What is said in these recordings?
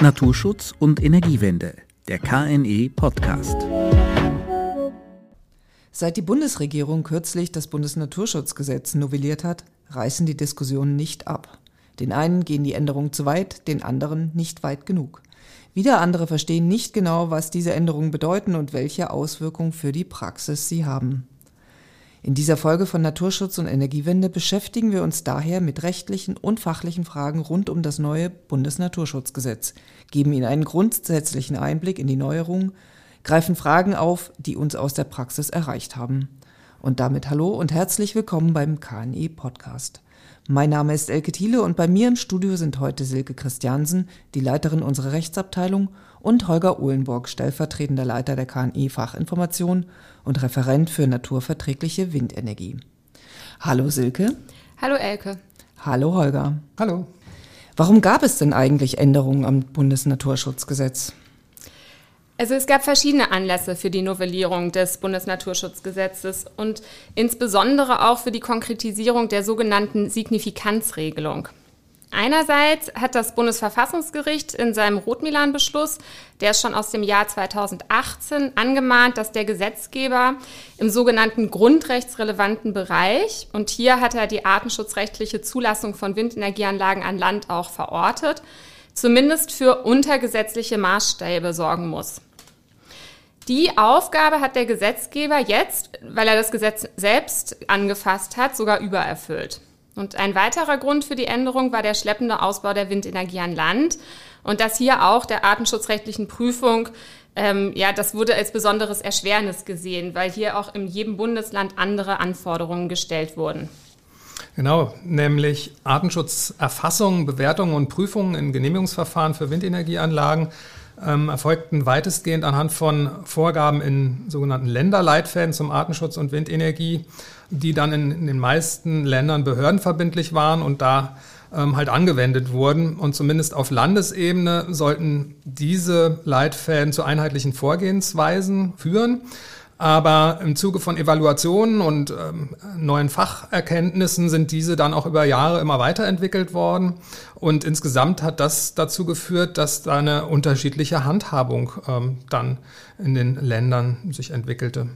Naturschutz und Energiewende, der KNE Podcast. Seit die Bundesregierung kürzlich das Bundesnaturschutzgesetz novelliert hat, reißen die Diskussionen nicht ab. Den einen gehen die Änderungen zu weit, den anderen nicht weit genug. Wieder andere verstehen nicht genau, was diese Änderungen bedeuten und welche Auswirkungen für die Praxis sie haben. In dieser Folge von Naturschutz und Energiewende beschäftigen wir uns daher mit rechtlichen und fachlichen Fragen rund um das neue Bundesnaturschutzgesetz, geben Ihnen einen grundsätzlichen Einblick in die Neuerungen, greifen Fragen auf, die uns aus der Praxis erreicht haben. Und damit hallo und herzlich willkommen beim KNE Podcast. Mein Name ist Elke Thiele und bei mir im Studio sind heute Silke Christiansen, die Leiterin unserer Rechtsabteilung, und Holger Uhlenburg, stellvertretender Leiter der KNE Fachinformation und Referent für naturverträgliche Windenergie. Hallo Silke. Hallo Elke. Hallo Holger. Hallo. Warum gab es denn eigentlich Änderungen am Bundesnaturschutzgesetz? Also es gab verschiedene Anlässe für die Novellierung des Bundesnaturschutzgesetzes und insbesondere auch für die Konkretisierung der sogenannten Signifikanzregelung. Einerseits hat das Bundesverfassungsgericht in seinem Rotmilan-Beschluss, der ist schon aus dem Jahr 2018, angemahnt, dass der Gesetzgeber im sogenannten grundrechtsrelevanten Bereich, und hier hat er die artenschutzrechtliche Zulassung von Windenergieanlagen an Land auch verortet, zumindest für untergesetzliche Maßstäbe sorgen muss. Die Aufgabe hat der Gesetzgeber jetzt, weil er das Gesetz selbst angefasst hat, sogar übererfüllt. Und ein weiterer Grund für die Änderung war der schleppende Ausbau der Windenergie an Land und das hier auch der artenschutzrechtlichen Prüfung, ähm, ja, das wurde als besonderes Erschwernis gesehen, weil hier auch in jedem Bundesland andere Anforderungen gestellt wurden. Genau, nämlich Artenschutzerfassung, Bewertung und Prüfungen in Genehmigungsverfahren für Windenergieanlagen ähm, erfolgten weitestgehend anhand von Vorgaben in sogenannten Länderleitfäden zum Artenschutz und Windenergie, die dann in, in den meisten Ländern behördenverbindlich waren und da ähm, halt angewendet wurden. Und zumindest auf Landesebene sollten diese Leitfäden zu einheitlichen Vorgehensweisen führen. Aber im Zuge von Evaluationen und ähm, neuen Facherkenntnissen sind diese dann auch über Jahre immer weiterentwickelt worden. Und insgesamt hat das dazu geführt, dass da eine unterschiedliche Handhabung ähm, dann in den Ländern sich entwickelte.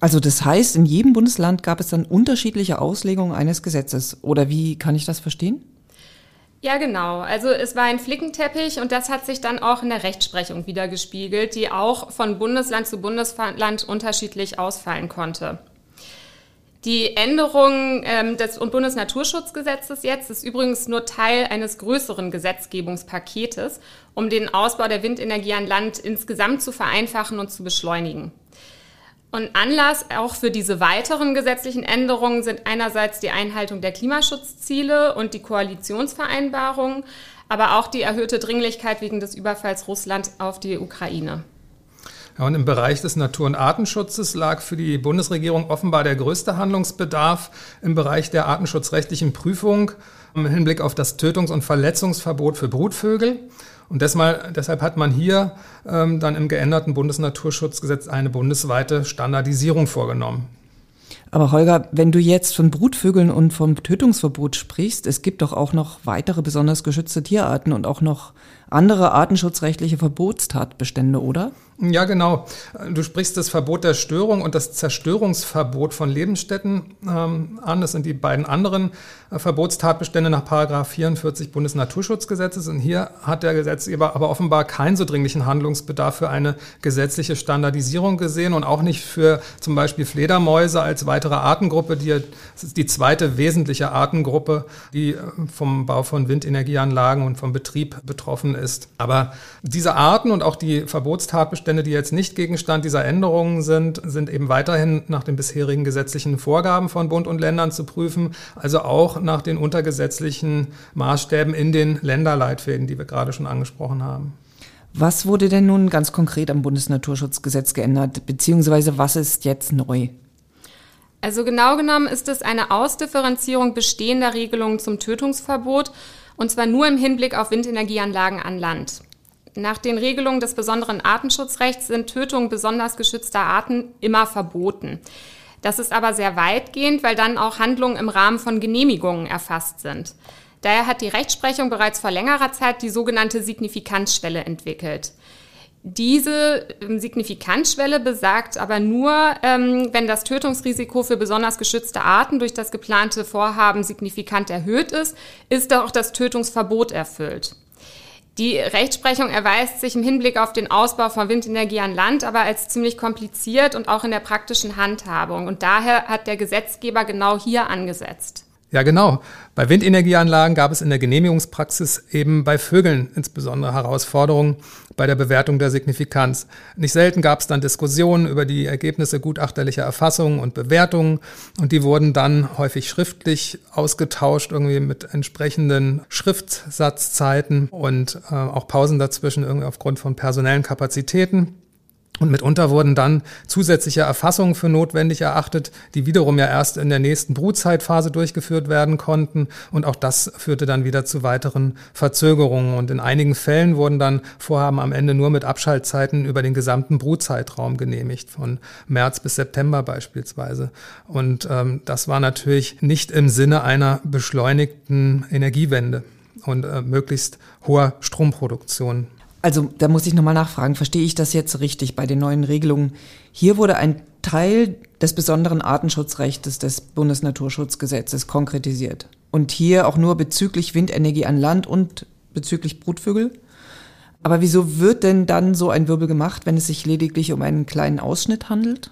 Also das heißt, in jedem Bundesland gab es dann unterschiedliche Auslegungen eines Gesetzes. Oder wie kann ich das verstehen? Ja, genau. Also es war ein Flickenteppich und das hat sich dann auch in der Rechtsprechung wieder gespiegelt, die auch von Bundesland zu Bundesland unterschiedlich ausfallen konnte. Die Änderung ähm, des Bundesnaturschutzgesetzes jetzt ist übrigens nur Teil eines größeren Gesetzgebungspaketes, um den Ausbau der Windenergie an Land insgesamt zu vereinfachen und zu beschleunigen. Und Anlass auch für diese weiteren gesetzlichen Änderungen sind einerseits die Einhaltung der Klimaschutzziele und die Koalitionsvereinbarung, aber auch die erhöhte Dringlichkeit wegen des Überfalls Russlands auf die Ukraine. Ja, und im Bereich des Natur- und Artenschutzes lag für die Bundesregierung offenbar der größte Handlungsbedarf im Bereich der artenschutzrechtlichen Prüfung im Hinblick auf das Tötungs- und Verletzungsverbot für Brutvögel. Und deshalb, deshalb hat man hier ähm, dann im geänderten Bundesnaturschutzgesetz eine bundesweite Standardisierung vorgenommen. Aber Holger, wenn du jetzt von Brutvögeln und vom Tötungsverbot sprichst, es gibt doch auch noch weitere besonders geschützte Tierarten und auch noch andere artenschutzrechtliche Verbotstatbestände, oder? Ja, genau. Du sprichst das Verbot der Störung und das Zerstörungsverbot von Lebensstätten ähm, an. Das sind die beiden anderen äh, Verbotstatbestände nach Paragraph 44 Bundesnaturschutzgesetzes. Und hier hat der Gesetzgeber aber offenbar keinen so dringlichen Handlungsbedarf für eine gesetzliche Standardisierung gesehen und auch nicht für zum Beispiel Fledermäuse als weitere Artengruppe, die die zweite wesentliche Artengruppe, die äh, vom Bau von Windenergieanlagen und vom Betrieb betroffen ist. Aber diese Arten und auch die Verbotstatbestände, die jetzt nicht Gegenstand dieser Änderungen sind, sind eben weiterhin nach den bisherigen gesetzlichen Vorgaben von Bund und Ländern zu prüfen, also auch nach den untergesetzlichen Maßstäben in den Länderleitfäden, die wir gerade schon angesprochen haben. Was wurde denn nun ganz konkret am Bundesnaturschutzgesetz geändert, beziehungsweise was ist jetzt neu? Also genau genommen ist es eine Ausdifferenzierung bestehender Regelungen zum Tötungsverbot und zwar nur im Hinblick auf Windenergieanlagen an Land. Nach den Regelungen des besonderen Artenschutzrechts sind Tötungen besonders geschützter Arten immer verboten. Das ist aber sehr weitgehend, weil dann auch Handlungen im Rahmen von Genehmigungen erfasst sind. Daher hat die Rechtsprechung bereits vor längerer Zeit die sogenannte Signifikanzschwelle entwickelt. Diese ähm, Signifikanzschwelle besagt aber nur, ähm, wenn das Tötungsrisiko für besonders geschützte Arten durch das geplante Vorhaben signifikant erhöht ist, ist auch das Tötungsverbot erfüllt. Die Rechtsprechung erweist sich im Hinblick auf den Ausbau von Windenergie an Land aber als ziemlich kompliziert und auch in der praktischen Handhabung. Und daher hat der Gesetzgeber genau hier angesetzt. Ja, genau. Bei Windenergieanlagen gab es in der Genehmigungspraxis eben bei Vögeln insbesondere Herausforderungen bei der Bewertung der Signifikanz. Nicht selten gab es dann Diskussionen über die Ergebnisse gutachterlicher Erfassungen und Bewertungen und die wurden dann häufig schriftlich ausgetauscht, irgendwie mit entsprechenden Schriftsatzzeiten und äh, auch Pausen dazwischen irgendwie aufgrund von personellen Kapazitäten. Und mitunter wurden dann zusätzliche Erfassungen für notwendig erachtet, die wiederum ja erst in der nächsten Brutzeitphase durchgeführt werden konnten. Und auch das führte dann wieder zu weiteren Verzögerungen. Und in einigen Fällen wurden dann Vorhaben am Ende nur mit Abschaltzeiten über den gesamten Brutzeitraum genehmigt, von März bis September beispielsweise. Und ähm, das war natürlich nicht im Sinne einer beschleunigten Energiewende und äh, möglichst hoher Stromproduktion. Also da muss ich nochmal nachfragen, verstehe ich das jetzt richtig bei den neuen Regelungen? Hier wurde ein Teil des besonderen Artenschutzrechts des Bundesnaturschutzgesetzes konkretisiert. Und hier auch nur bezüglich Windenergie an Land und bezüglich Brutvögel. Aber wieso wird denn dann so ein Wirbel gemacht, wenn es sich lediglich um einen kleinen Ausschnitt handelt?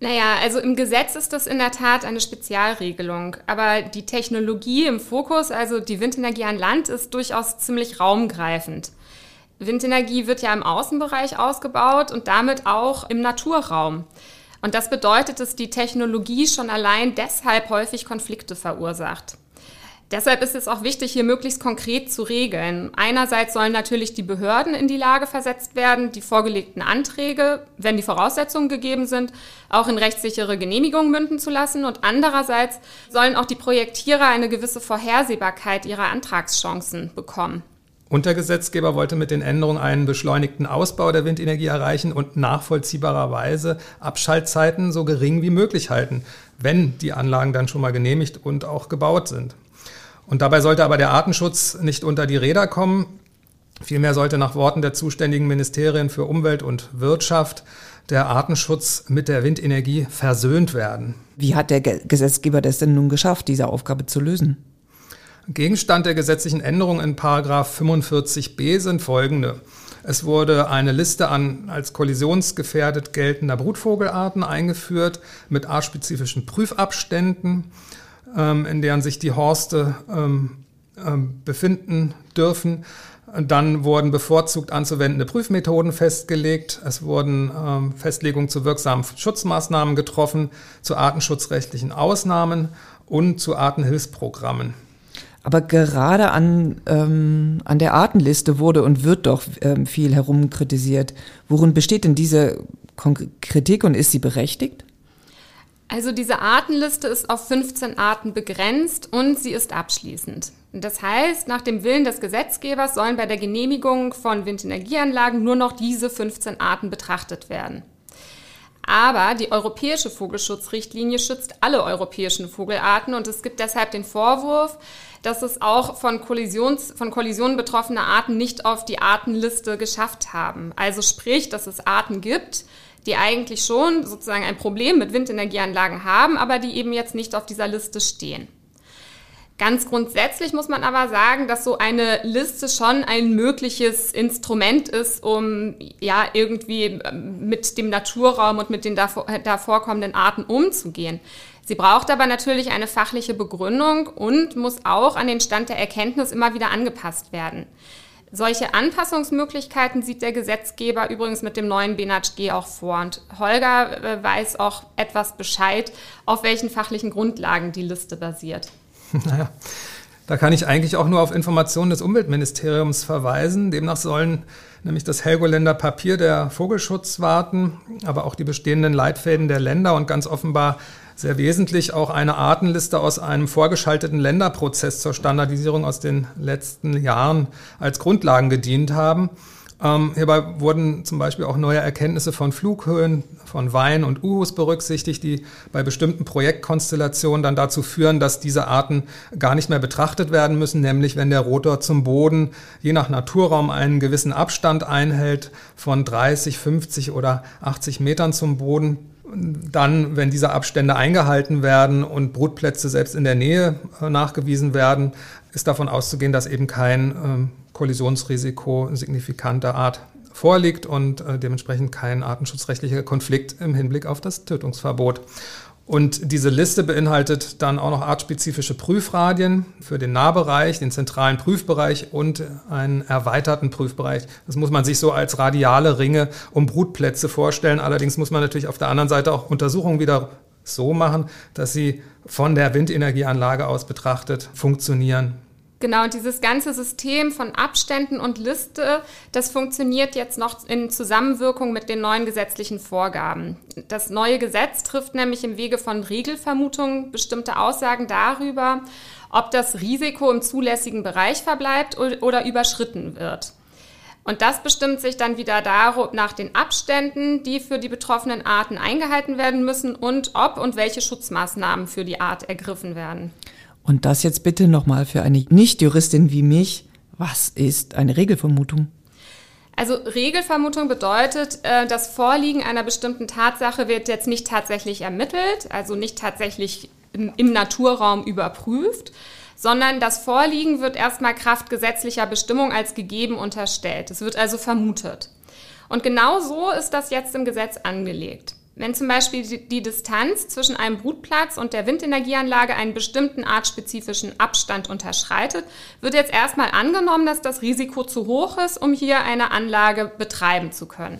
Naja, also im Gesetz ist das in der Tat eine Spezialregelung. Aber die Technologie im Fokus, also die Windenergie an Land, ist durchaus ziemlich raumgreifend. Windenergie wird ja im Außenbereich ausgebaut und damit auch im Naturraum. Und das bedeutet, dass die Technologie schon allein deshalb häufig Konflikte verursacht. Deshalb ist es auch wichtig, hier möglichst konkret zu regeln. Einerseits sollen natürlich die Behörden in die Lage versetzt werden, die vorgelegten Anträge, wenn die Voraussetzungen gegeben sind, auch in rechtssichere Genehmigungen münden zu lassen. Und andererseits sollen auch die Projektierer eine gewisse Vorhersehbarkeit ihrer Antragschancen bekommen. Und der Gesetzgeber wollte mit den Änderungen einen beschleunigten Ausbau der Windenergie erreichen und nachvollziehbarerweise Abschaltzeiten so gering wie möglich halten, wenn die Anlagen dann schon mal genehmigt und auch gebaut sind. Und dabei sollte aber der Artenschutz nicht unter die Räder kommen. Vielmehr sollte nach Worten der zuständigen Ministerien für Umwelt und Wirtschaft der Artenschutz mit der Windenergie versöhnt werden. Wie hat der Gesetzgeber das denn nun geschafft, diese Aufgabe zu lösen? Gegenstand der gesetzlichen Änderung in Paragraph 45b sind folgende. Es wurde eine Liste an als kollisionsgefährdet geltender Brutvogelarten eingeführt mit artspezifischen Prüfabständen, ähm, in deren sich die Horste ähm, ähm, befinden dürfen. Dann wurden bevorzugt anzuwendende Prüfmethoden festgelegt. Es wurden Festlegungen zu wirksamen Schutzmaßnahmen getroffen, zu artenschutzrechtlichen Ausnahmen und zu Artenhilfsprogrammen. Aber gerade an, ähm, an der Artenliste wurde und wird doch ähm, viel herumkritisiert. Worin besteht denn diese Kritik und ist sie berechtigt? Also diese Artenliste ist auf 15 Arten begrenzt und sie ist abschließend. Das heißt, nach dem Willen des Gesetzgebers sollen bei der Genehmigung von Windenergieanlagen nur noch diese 15 Arten betrachtet werden. Aber die europäische Vogelschutzrichtlinie schützt alle europäischen Vogelarten und es gibt deshalb den Vorwurf, dass es auch von, Kollisions, von Kollisionen betroffene Arten nicht auf die Artenliste geschafft haben. Also sprich, dass es Arten gibt, die eigentlich schon sozusagen ein Problem mit Windenergieanlagen haben, aber die eben jetzt nicht auf dieser Liste stehen. Ganz grundsätzlich muss man aber sagen, dass so eine Liste schon ein mögliches Instrument ist, um ja irgendwie ähm, mit dem Naturraum und mit den da, da vorkommenden Arten umzugehen. Sie braucht aber natürlich eine fachliche Begründung und muss auch an den Stand der Erkenntnis immer wieder angepasst werden. Solche Anpassungsmöglichkeiten sieht der Gesetzgeber übrigens mit dem neuen BNHG auch vor. Und Holger äh, weiß auch etwas Bescheid, auf welchen fachlichen Grundlagen die Liste basiert. Naja, da kann ich eigentlich auch nur auf Informationen des Umweltministeriums verweisen. Demnach sollen nämlich das Helgoländer Papier der Vogelschutzwarten, aber auch die bestehenden Leitfäden der Länder und ganz offenbar sehr wesentlich auch eine Artenliste aus einem vorgeschalteten Länderprozess zur Standardisierung aus den letzten Jahren als Grundlagen gedient haben. Ähm, hierbei wurden zum Beispiel auch neue Erkenntnisse von Flughöhen von Wein und Uhus berücksichtigt, die bei bestimmten Projektkonstellationen dann dazu führen, dass diese Arten gar nicht mehr betrachtet werden müssen, nämlich wenn der Rotor zum Boden je nach Naturraum einen gewissen Abstand einhält von 30, 50 oder 80 Metern zum Boden. Dann, wenn diese Abstände eingehalten werden und Brutplätze selbst in der Nähe äh, nachgewiesen werden, ist davon auszugehen, dass eben kein ähm, Kollisionsrisiko signifikanter Art vorliegt und äh, dementsprechend kein artenschutzrechtlicher Konflikt im Hinblick auf das Tötungsverbot. Und diese Liste beinhaltet dann auch noch artspezifische Prüfradien für den Nahbereich, den zentralen Prüfbereich und einen erweiterten Prüfbereich. Das muss man sich so als radiale Ringe um Brutplätze vorstellen. Allerdings muss man natürlich auf der anderen Seite auch Untersuchungen wieder so machen, dass sie von der Windenergieanlage aus betrachtet funktionieren. Genau, und dieses ganze System von Abständen und Liste, das funktioniert jetzt noch in Zusammenwirkung mit den neuen gesetzlichen Vorgaben. Das neue Gesetz trifft nämlich im Wege von Regelvermutungen bestimmte Aussagen darüber, ob das Risiko im zulässigen Bereich verbleibt oder überschritten wird. Und das bestimmt sich dann wieder nach den Abständen, die für die betroffenen Arten eingehalten werden müssen und ob und welche Schutzmaßnahmen für die Art ergriffen werden. Und das jetzt bitte nochmal für eine Nicht-Juristin wie mich. Was ist eine Regelvermutung? Also Regelvermutung bedeutet, äh, das Vorliegen einer bestimmten Tatsache wird jetzt nicht tatsächlich ermittelt, also nicht tatsächlich im Naturraum überprüft, sondern das Vorliegen wird erstmal Kraft gesetzlicher Bestimmung als gegeben unterstellt. Es wird also vermutet. Und genau so ist das jetzt im Gesetz angelegt. Wenn zum Beispiel die Distanz zwischen einem Brutplatz und der Windenergieanlage einen bestimmten artspezifischen Abstand unterschreitet, wird jetzt erstmal angenommen, dass das Risiko zu hoch ist, um hier eine Anlage betreiben zu können.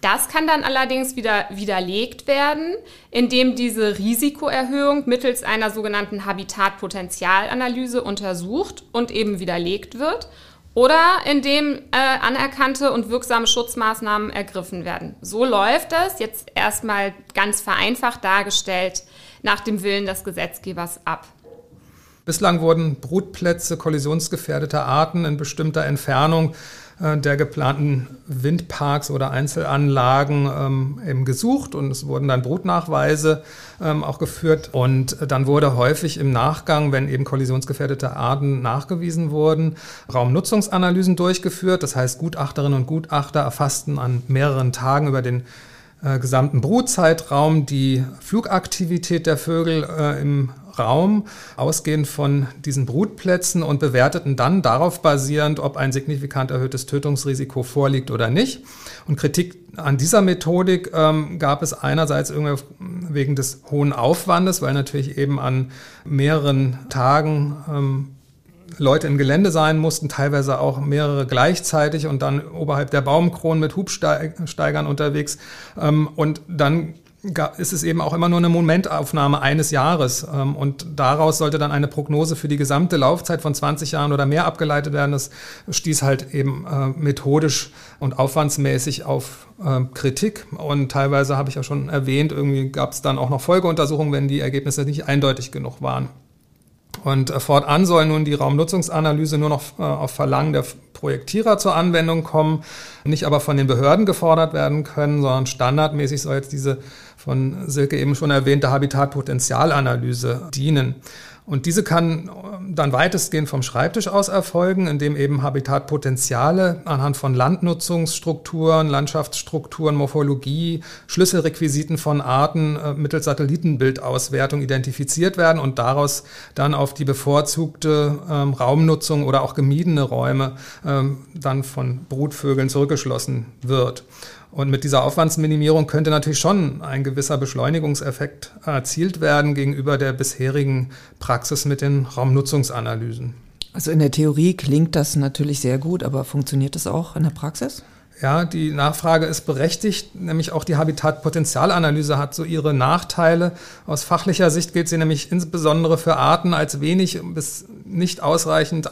Das kann dann allerdings wieder widerlegt werden, indem diese Risikoerhöhung mittels einer sogenannten Habitatpotenzialanalyse untersucht und eben widerlegt wird oder indem äh, anerkannte und wirksame Schutzmaßnahmen ergriffen werden. So läuft das jetzt erstmal ganz vereinfacht dargestellt nach dem Willen des Gesetzgebers ab. Bislang wurden Brutplätze kollisionsgefährdeter Arten in bestimmter Entfernung der geplanten Windparks oder Einzelanlagen ähm, eben gesucht und es wurden dann Brutnachweise ähm, auch geführt und dann wurde häufig im Nachgang, wenn eben kollisionsgefährdete Arten nachgewiesen wurden, Raumnutzungsanalysen durchgeführt. Das heißt, Gutachterinnen und Gutachter erfassten an mehreren Tagen über den äh, gesamten Brutzeitraum die Flugaktivität der Vögel äh, im Raum, ausgehend von diesen Brutplätzen und bewerteten dann darauf basierend, ob ein signifikant erhöhtes Tötungsrisiko vorliegt oder nicht. Und Kritik an dieser Methodik ähm, gab es einerseits irgendwie wegen des hohen Aufwandes, weil natürlich eben an mehreren Tagen ähm, Leute im Gelände sein mussten, teilweise auch mehrere gleichzeitig und dann oberhalb der Baumkronen mit Hubsteigern unterwegs. Ähm, und dann ist es eben auch immer nur eine Momentaufnahme eines Jahres. Ähm, und daraus sollte dann eine Prognose für die gesamte Laufzeit von 20 Jahren oder mehr abgeleitet werden. Das stieß halt eben äh, methodisch und aufwandsmäßig auf äh, Kritik. Und teilweise habe ich ja schon erwähnt, irgendwie gab es dann auch noch Folgeuntersuchungen, wenn die Ergebnisse nicht eindeutig genug waren. Und äh, fortan soll nun die Raumnutzungsanalyse nur noch auf Verlangen der Projektierer zur Anwendung kommen, nicht aber von den Behörden gefordert werden können, sondern standardmäßig soll jetzt diese von Silke eben schon erwähnte Habitatpotenzialanalyse dienen. Und diese kann ähm, dann weitestgehend vom Schreibtisch aus erfolgen, indem eben Habitatpotenziale anhand von Landnutzungsstrukturen, Landschaftsstrukturen, Morphologie, Schlüsselrequisiten von Arten äh, mittels Satellitenbildauswertung identifiziert werden und daraus dann auf die bevorzugte ähm, Raumnutzung oder auch gemiedene Räume ähm, dann von Brutvögeln zurückgeschlossen wird. Und mit dieser Aufwandsminimierung könnte natürlich schon ein gewisser Beschleunigungseffekt erzielt werden gegenüber der bisherigen Praxis mit den Raumnutzungsanalysen. Also in der Theorie klingt das natürlich sehr gut, aber funktioniert das auch in der Praxis? Ja, die Nachfrage ist berechtigt, nämlich auch die Habitatpotenzialanalyse hat so ihre Nachteile. Aus fachlicher Sicht gilt sie nämlich insbesondere für Arten als wenig bis nicht ausreichend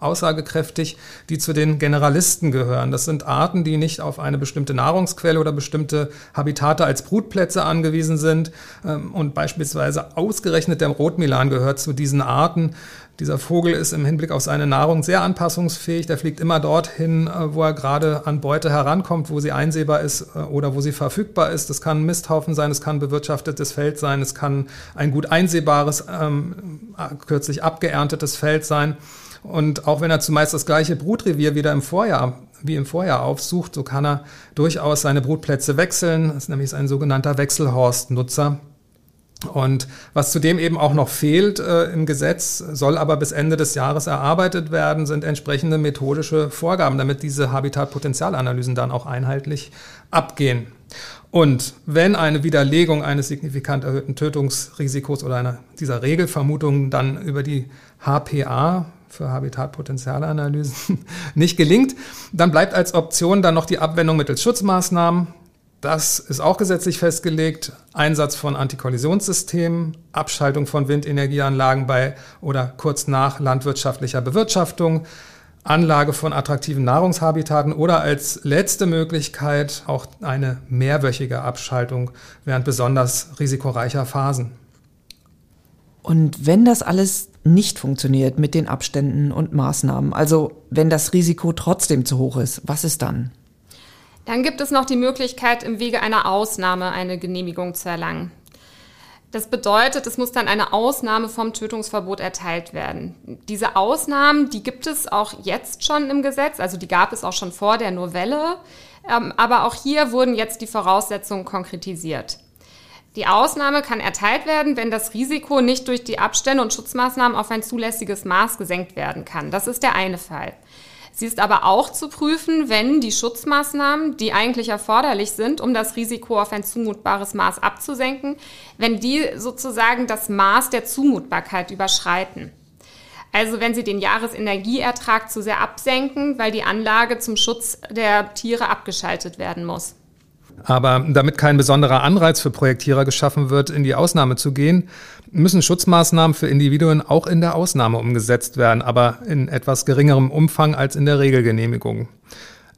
aussagekräftig, die zu den Generalisten gehören. Das sind Arten, die nicht auf eine bestimmte Nahrungsquelle oder bestimmte Habitate als Brutplätze angewiesen sind. Ähm, und beispielsweise ausgerechnet der Rotmilan gehört zu diesen Arten. Dieser Vogel ist im Hinblick auf seine Nahrung sehr anpassungsfähig. Der fliegt immer dorthin, äh, wo er gerade an Beute herankommt, wo sie einsehbar ist äh, oder wo sie verfügbar ist. Das kann ein Misthaufen sein, es kann bewirtschaftetes Feld sein, es kann ein gut einsehbares, ähm, kürzlich abgeerntetes Feld sein. Und auch wenn er zumeist das gleiche Brutrevier wieder im Vorjahr wie im Vorjahr aufsucht, so kann er durchaus seine Brutplätze wechseln. Das ist nämlich ein sogenannter Wechselhorstnutzer. Und was zudem eben auch noch fehlt äh, im Gesetz, soll aber bis Ende des Jahres erarbeitet werden, sind entsprechende methodische Vorgaben, damit diese Habitatpotenzialanalysen dann auch einheitlich abgehen. Und wenn eine Widerlegung eines signifikant erhöhten Tötungsrisikos oder einer dieser Regelvermutungen dann über die HPA für Habitatpotenzialanalysen nicht gelingt, dann bleibt als Option dann noch die Abwendung mittels Schutzmaßnahmen, das ist auch gesetzlich festgelegt. Einsatz von Antikollisionssystemen, Abschaltung von Windenergieanlagen bei oder kurz nach landwirtschaftlicher Bewirtschaftung, Anlage von attraktiven Nahrungshabitaten oder als letzte Möglichkeit auch eine mehrwöchige Abschaltung während besonders risikoreicher Phasen. Und wenn das alles nicht funktioniert mit den Abständen und Maßnahmen, also wenn das Risiko trotzdem zu hoch ist, was ist dann? Dann gibt es noch die Möglichkeit, im Wege einer Ausnahme eine Genehmigung zu erlangen. Das bedeutet, es muss dann eine Ausnahme vom Tötungsverbot erteilt werden. Diese Ausnahmen, die gibt es auch jetzt schon im Gesetz, also die gab es auch schon vor der Novelle, ähm, aber auch hier wurden jetzt die Voraussetzungen konkretisiert. Die Ausnahme kann erteilt werden, wenn das Risiko nicht durch die Abstände und Schutzmaßnahmen auf ein zulässiges Maß gesenkt werden kann. Das ist der eine Fall. Sie ist aber auch zu prüfen, wenn die Schutzmaßnahmen, die eigentlich erforderlich sind, um das Risiko auf ein zumutbares Maß abzusenken, wenn die sozusagen das Maß der Zumutbarkeit überschreiten. Also wenn sie den Jahresenergieertrag zu sehr absenken, weil die Anlage zum Schutz der Tiere abgeschaltet werden muss. Aber damit kein besonderer Anreiz für Projektierer geschaffen wird, in die Ausnahme zu gehen, müssen Schutzmaßnahmen für Individuen auch in der Ausnahme umgesetzt werden, aber in etwas geringerem Umfang als in der Regelgenehmigung.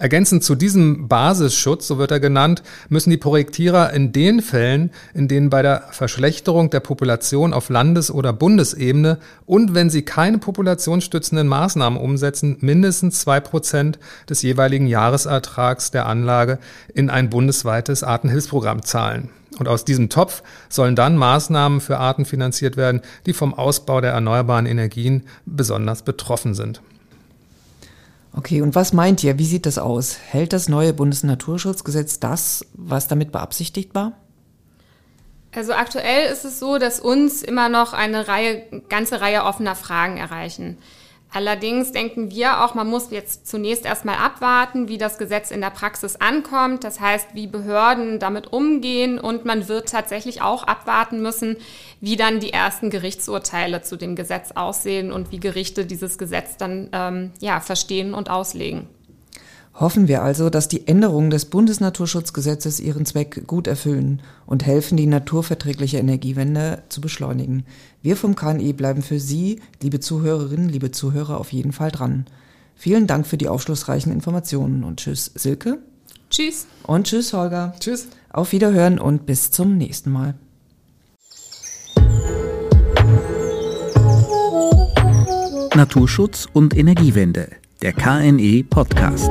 Ergänzend zu diesem Basisschutz, so wird er genannt, müssen die Projektierer in den Fällen, in denen bei der Verschlechterung der Population auf Landes- oder Bundesebene und wenn sie keine populationsstützenden Maßnahmen umsetzen, mindestens zwei Prozent des jeweiligen Jahresertrags der Anlage in ein bundesweites Artenhilfsprogramm zahlen. Und aus diesem Topf sollen dann Maßnahmen für Arten finanziert werden, die vom Ausbau der erneuerbaren Energien besonders betroffen sind. Okay, und was meint ihr? Wie sieht das aus? Hält das neue Bundesnaturschutzgesetz das, was damit beabsichtigt war? Also aktuell ist es so, dass uns immer noch eine Reihe, ganze Reihe offener Fragen erreichen. Allerdings denken wir auch, man muss jetzt zunächst erstmal abwarten, wie das Gesetz in der Praxis ankommt. Das heißt, wie Behörden damit umgehen und man wird tatsächlich auch abwarten müssen, wie dann die ersten Gerichtsurteile zu dem Gesetz aussehen und wie Gerichte dieses Gesetz dann ähm, ja, verstehen und auslegen. Hoffen wir also, dass die Änderungen des Bundesnaturschutzgesetzes ihren Zweck gut erfüllen und helfen, die naturverträgliche Energiewende zu beschleunigen. Wir vom KNI bleiben für Sie, liebe Zuhörerinnen, liebe Zuhörer, auf jeden Fall dran. Vielen Dank für die aufschlussreichen Informationen und tschüss, Silke. Tschüss. Und tschüss, Holger. Tschüss. Auf Wiederhören und bis zum nächsten Mal. Naturschutz und Energiewende der KNE Podcast.